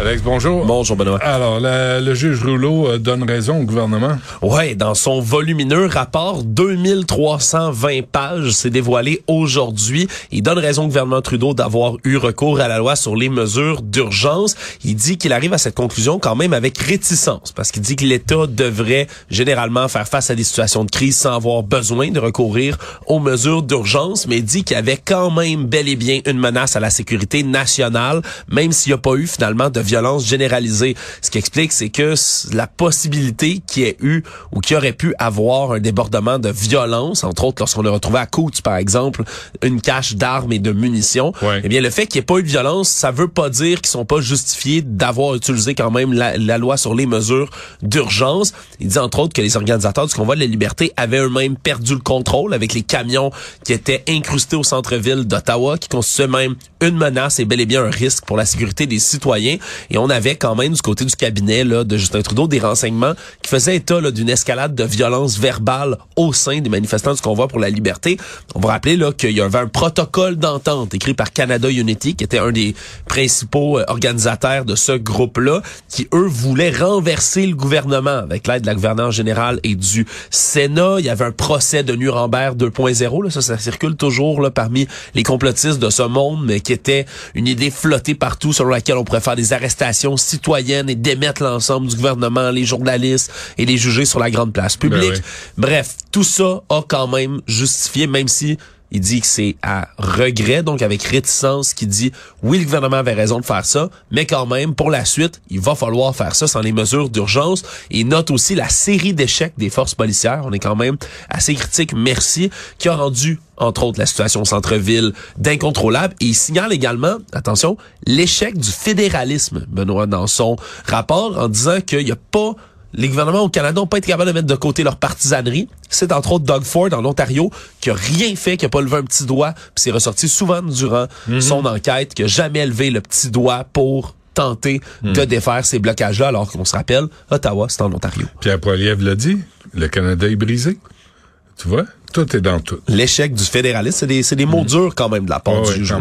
Alex, bonjour. Bonjour, Benoît. Alors, le juge Rouleau euh, donne raison au gouvernement? Ouais, dans son volumineux rapport, 2320 pages, s'est dévoilé aujourd'hui. Il donne raison au gouvernement Trudeau d'avoir eu recours à la loi sur les mesures d'urgence. Il dit qu'il arrive à cette conclusion quand même avec réticence, parce qu'il dit que l'État devrait généralement faire face à des situations de crise sans avoir besoin de recourir aux mesures d'urgence, mais il dit qu'il y avait quand même bel et bien une menace à la sécurité nationale, même s'il n'y a pas eu finalement de violence généralisée. Ce qui explique, c'est que la possibilité qu'il y ait eu ou qu'il aurait pu avoir un débordement de violence, entre autres lorsqu'on a retrouvé à Coutts, par exemple, une cache d'armes et de munitions, eh bien, le fait qu'il n'y ait pas eu de violence, ça veut pas dire qu'ils sont pas justifiés d'avoir utilisé quand même la, loi sur les mesures d'urgence. Il dit, entre autres, que les organisateurs du convoi de la liberté avaient eux-mêmes perdu le contrôle avec les camions qui étaient incrustés au centre-ville d'Ottawa, qui constituaient même une menace et bel et bien un risque pour la sécurité des citoyens. Et on avait quand même du côté du cabinet là, de Justin Trudeau des renseignements qui faisaient état d'une escalade de violence verbale au sein des manifestants du convoi pour la liberté. On va rappeler là qu'il y avait un protocole d'entente écrit par Canada Unity, qui était un des principaux euh, organisateurs de ce groupe-là, qui eux voulaient renverser le gouvernement avec l'aide de la gouvernance générale et du Sénat. Il y avait un procès de Nuremberg 2.0. Ça, ça circule toujours là, parmi les complotistes de ce monde, mais qui était une idée flottée partout selon laquelle on pourrait faire des arrestations citoyennes et démettre l'ensemble du gouvernement, les journalistes et les juger sur la grande place publique. Ben Bref, tout ça a quand même justifié, même si il dit que c'est à regret, donc avec réticence, qui dit oui, le gouvernement avait raison de faire ça, mais quand même, pour la suite, il va falloir faire ça sans les mesures d'urgence. Il note aussi la série d'échecs des forces policières. On est quand même assez critique, merci, qui a rendu entre autres la situation au centre-ville d'incontrôlable. Et il signale également, attention, l'échec du fédéralisme, Benoît, dans son rapport, en disant qu'il n'y a pas les gouvernements au Canada n'ont pas été capables de mettre de côté leur partisanerie. C'est entre autres Doug Ford en Ontario qui a rien fait, qui a pas levé un petit doigt, puis c'est ressorti souvent durant mhm. son enquête, qui a jamais levé le petit doigt pour tenter mhm. de défaire ces blocages-là, alors qu'on se rappelle, Ottawa, c'est en Ontario. Pierre Poilievre l'a dit, le Canada est brisé. Tu vois? Tout est dans tout. L'échec du fédéralisme, c'est des, c'est des mots mhm. durs quand même de la part du quand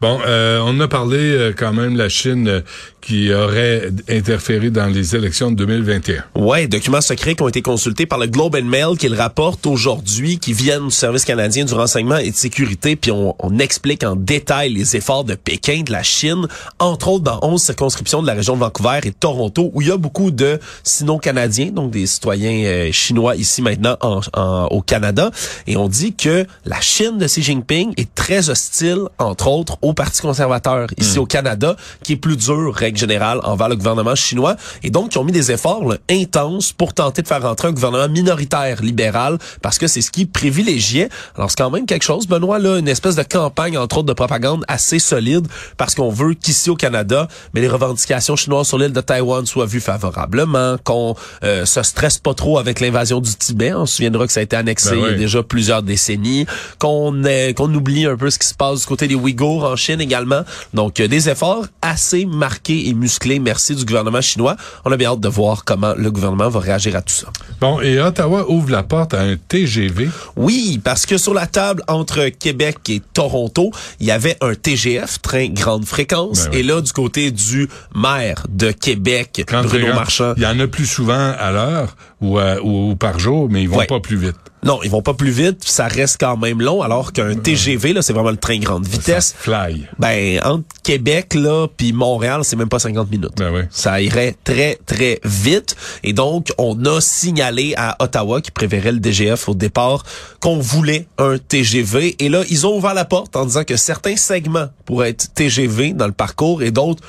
Bon, euh, on a parlé euh, quand même la Chine euh, qui aurait interféré dans les élections de 2021. Ouais, documents secrets qui ont été consultés par le Globe and Mail qui le rapporte aujourd'hui, qui viennent du service canadien du renseignement et de sécurité, puis on, on, explique en détail les efforts de Pékin, de la Chine, entre autres dans 11 circonscriptions de la région de Vancouver et de Toronto, où il y a beaucoup de sino-canadiens, donc des citoyens chinois ici maintenant en, au Canada. Et on dit que la Chine de Xi Jinping est très hostile, entre autres, au Parti conservateur ici hmm. au Canada, qui est plus dur, règle générale, envers le gouvernement chinois. Et donc, ils ont mis des efforts intenses pour tenter de faire rentrer un gouvernement minoritaire libéral, parce que c'est ce qui privilégiait. Alors, c'est quand même quelque chose, Benoît, là, une espèce de campagne, entre autres, de propagande assez solide, parce qu'on veut qu'ici au Canada, mais les revendications chinoises sur l'île de Taïwan soient vues favorablement, qu'on euh, se stresse pas trop avec l'invasion du Tibet. On se souviendra que ça a été annexé ben déjà plusieurs décennies, qu'on qu'on oublie un peu ce qui se passe du côté des Ouïghours en Chine également. Donc euh, des efforts assez marqués et musclés, merci du gouvernement chinois. On a bien hâte de voir comment le gouvernement va réagir à tout ça. Bon, et Ottawa ouvre la porte à un TGV. Oui, parce que sur la table entre Québec et Toronto, il y avait un TGF, train grande fréquence, ben et là du côté du maire de Québec, Bruno Marchand. Il y en a plus souvent à l'heure ou, ou, par jour, mais ils vont pas plus vite. Non, ils vont pas plus vite, ça reste quand même long, alors qu'un TGV, là, c'est vraiment le train grande vitesse. fly. Ben, entre Québec, là, puis Montréal, c'est même pas 50 minutes. Ben Ça irait très, très vite. Et donc, on a signalé à Ottawa, qui préférait le DGF au départ, qu'on voulait un TGV. Et là, ils ont ouvert la porte en disant que certains segments pourraient être TGV dans le parcours et d'autres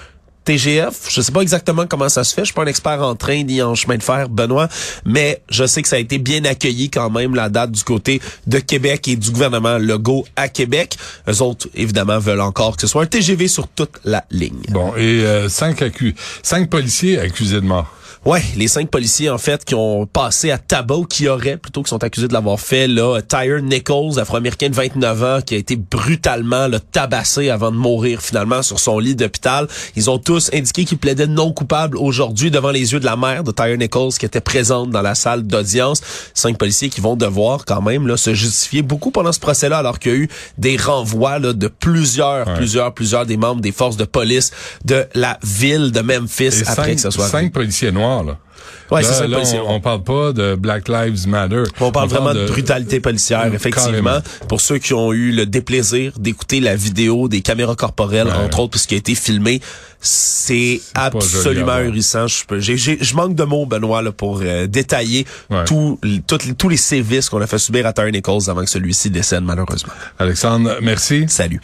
TGF. Je sais pas exactement comment ça se fait. Je suis pas un expert en train ni en chemin de fer, Benoît, mais je sais que ça a été bien accueilli quand même la date du côté de Québec et du gouvernement Legault à Québec. Eux autres, évidemment, veulent encore que ce soit un TGV sur toute la ligne. Bon, et euh, cinq, cinq policiers accusés de mort. Ouais, les cinq policiers en fait qui ont passé à tabac ou qui auraient plutôt qui sont accusés de l'avoir fait là, Tyre Nichols, afro-américain de 29 ans qui a été brutalement là, tabassé avant de mourir finalement sur son lit d'hôpital. Ils ont tous indiqué qu'ils plaidaient non coupables aujourd'hui devant les yeux de la mère de Tyre Nichols qui était présente dans la salle d'audience. Cinq policiers qui vont devoir quand même là se justifier beaucoup pendant ce procès-là alors qu'il y a eu des renvois là, de plusieurs plusieurs plusieurs des membres des forces de police de la ville de Memphis après que ce soit cinq policiers noirs Ouais, c'est on, parle pas de Black Lives Matter. On parle vraiment de, brutalité policière, effectivement. Pour ceux qui ont eu le déplaisir d'écouter la vidéo des caméras corporelles, entre autres, puisqu'il a été filmé, c'est absolument ahurissant. Je, je, manque de mots, Benoît, là, pour euh, détailler tous tous les sévices qu'on a fait subir à Tyre Nichols avant que celui-ci décède, malheureusement. Alexandre, merci. Salut.